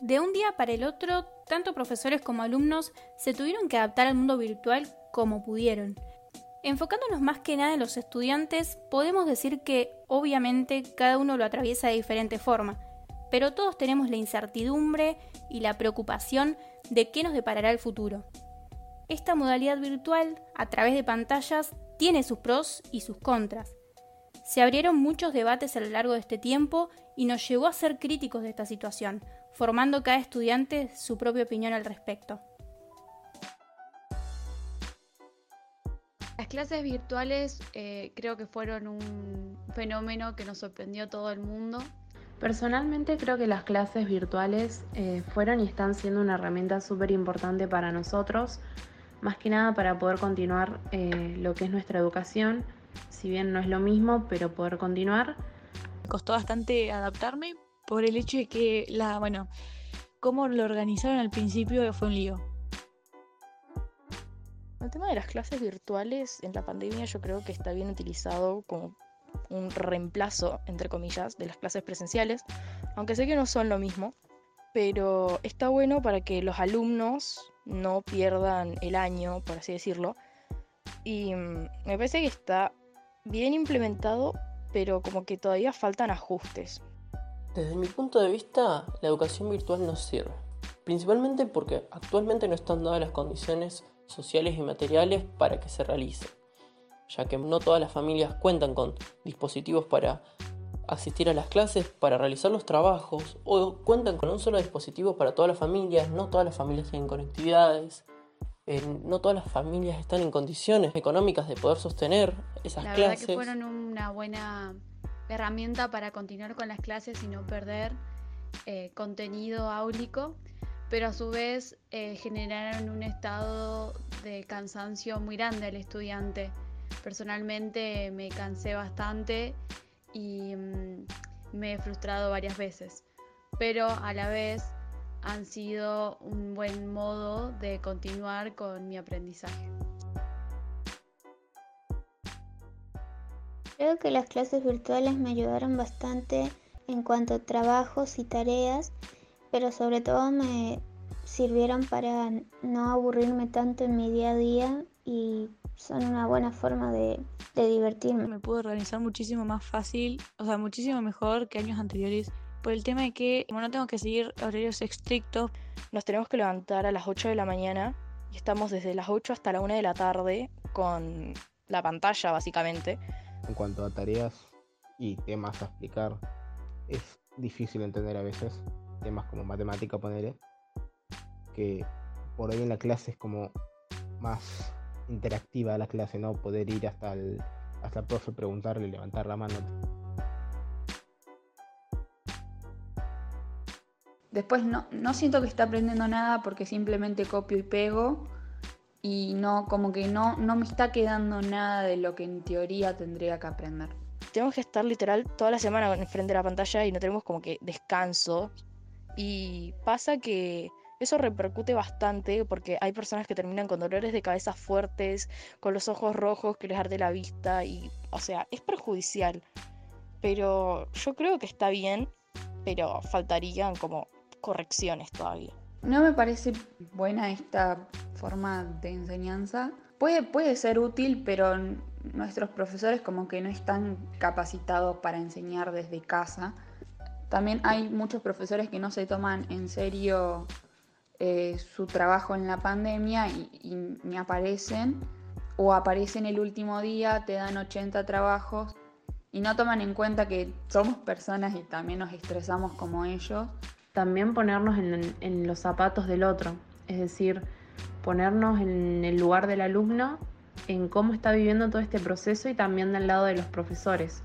De un día para el otro, tanto profesores como alumnos se tuvieron que adaptar al mundo virtual como pudieron. Enfocándonos más que nada en los estudiantes, podemos decir que obviamente cada uno lo atraviesa de diferente forma, pero todos tenemos la incertidumbre y la preocupación de qué nos deparará el futuro. Esta modalidad virtual, a través de pantallas, tiene sus pros y sus contras. Se abrieron muchos debates a lo largo de este tiempo y nos llevó a ser críticos de esta situación, formando cada estudiante su propia opinión al respecto. Las clases virtuales eh, creo que fueron un fenómeno que nos sorprendió a todo el mundo. Personalmente creo que las clases virtuales eh, fueron y están siendo una herramienta súper importante para nosotros, más que nada para poder continuar eh, lo que es nuestra educación, si bien no es lo mismo, pero poder continuar. Costó bastante adaptarme por el hecho de que la, bueno, cómo lo organizaron al principio fue un lío. El tema de las clases virtuales en la pandemia yo creo que está bien utilizado como un reemplazo, entre comillas, de las clases presenciales, aunque sé que no son lo mismo, pero está bueno para que los alumnos no pierdan el año, por así decirlo, y mm, me parece que está bien implementado, pero como que todavía faltan ajustes. Desde mi punto de vista, la educación virtual no sirve, principalmente porque actualmente no están dadas las condiciones sociales y materiales para que se realice, ya que no todas las familias cuentan con dispositivos para asistir a las clases, para realizar los trabajos, o cuentan con un solo dispositivo para todas las familias, no todas las familias tienen conectividades, eh, no todas las familias están en condiciones económicas de poder sostener esas clases. La verdad que fueron una buena herramienta para continuar con las clases y no perder eh, contenido áulico, pero a su vez eh, generaron un estado de cansancio muy grande al estudiante. Personalmente me cansé bastante y mm, me he frustrado varias veces, pero a la vez han sido un buen modo de continuar con mi aprendizaje. Creo que las clases virtuales me ayudaron bastante en cuanto a trabajos y tareas, pero sobre todo me sirvieron para no aburrirme tanto en mi día a día y son una buena forma de, divertirme. Me pude organizar muchísimo más fácil, o sea, muchísimo mejor que años anteriores, por el tema de que como no tengo que seguir horarios estrictos, nos tenemos que levantar a las 8 de la mañana y estamos desde las 8 hasta la 1 de la tarde con la pantalla básicamente en cuanto a tareas y temas a explicar, es difícil entender a veces. Temas como matemática, ponerle, que por ahí en la clase es como más interactiva la clase, ¿no? Poder ir hasta el, hasta el profe, preguntarle, levantar la mano. Después no, no siento que esté aprendiendo nada porque simplemente copio y pego y no, como que no, no me está quedando nada de lo que en teoría tendría que aprender. Tenemos que estar literal toda la semana enfrente de la pantalla y no tenemos como que descanso. Y pasa que eso repercute bastante porque hay personas que terminan con dolores de cabeza fuertes, con los ojos rojos que les arde la vista y, o sea, es perjudicial. Pero yo creo que está bien, pero faltarían como correcciones todavía. No me parece buena esta forma de enseñanza. Puede, puede ser útil, pero nuestros profesores como que no están capacitados para enseñar desde casa. También hay muchos profesores que no se toman en serio eh, su trabajo en la pandemia y, ni aparecen o aparecen el último día, te dan 80 trabajos y no toman en cuenta que somos personas y también nos estresamos como ellos también ponernos en, los zapatos del otro, es decir, ponernos en el lugar del alumno, en cómo está viviendo todo este proceso y también del lado de los profesores.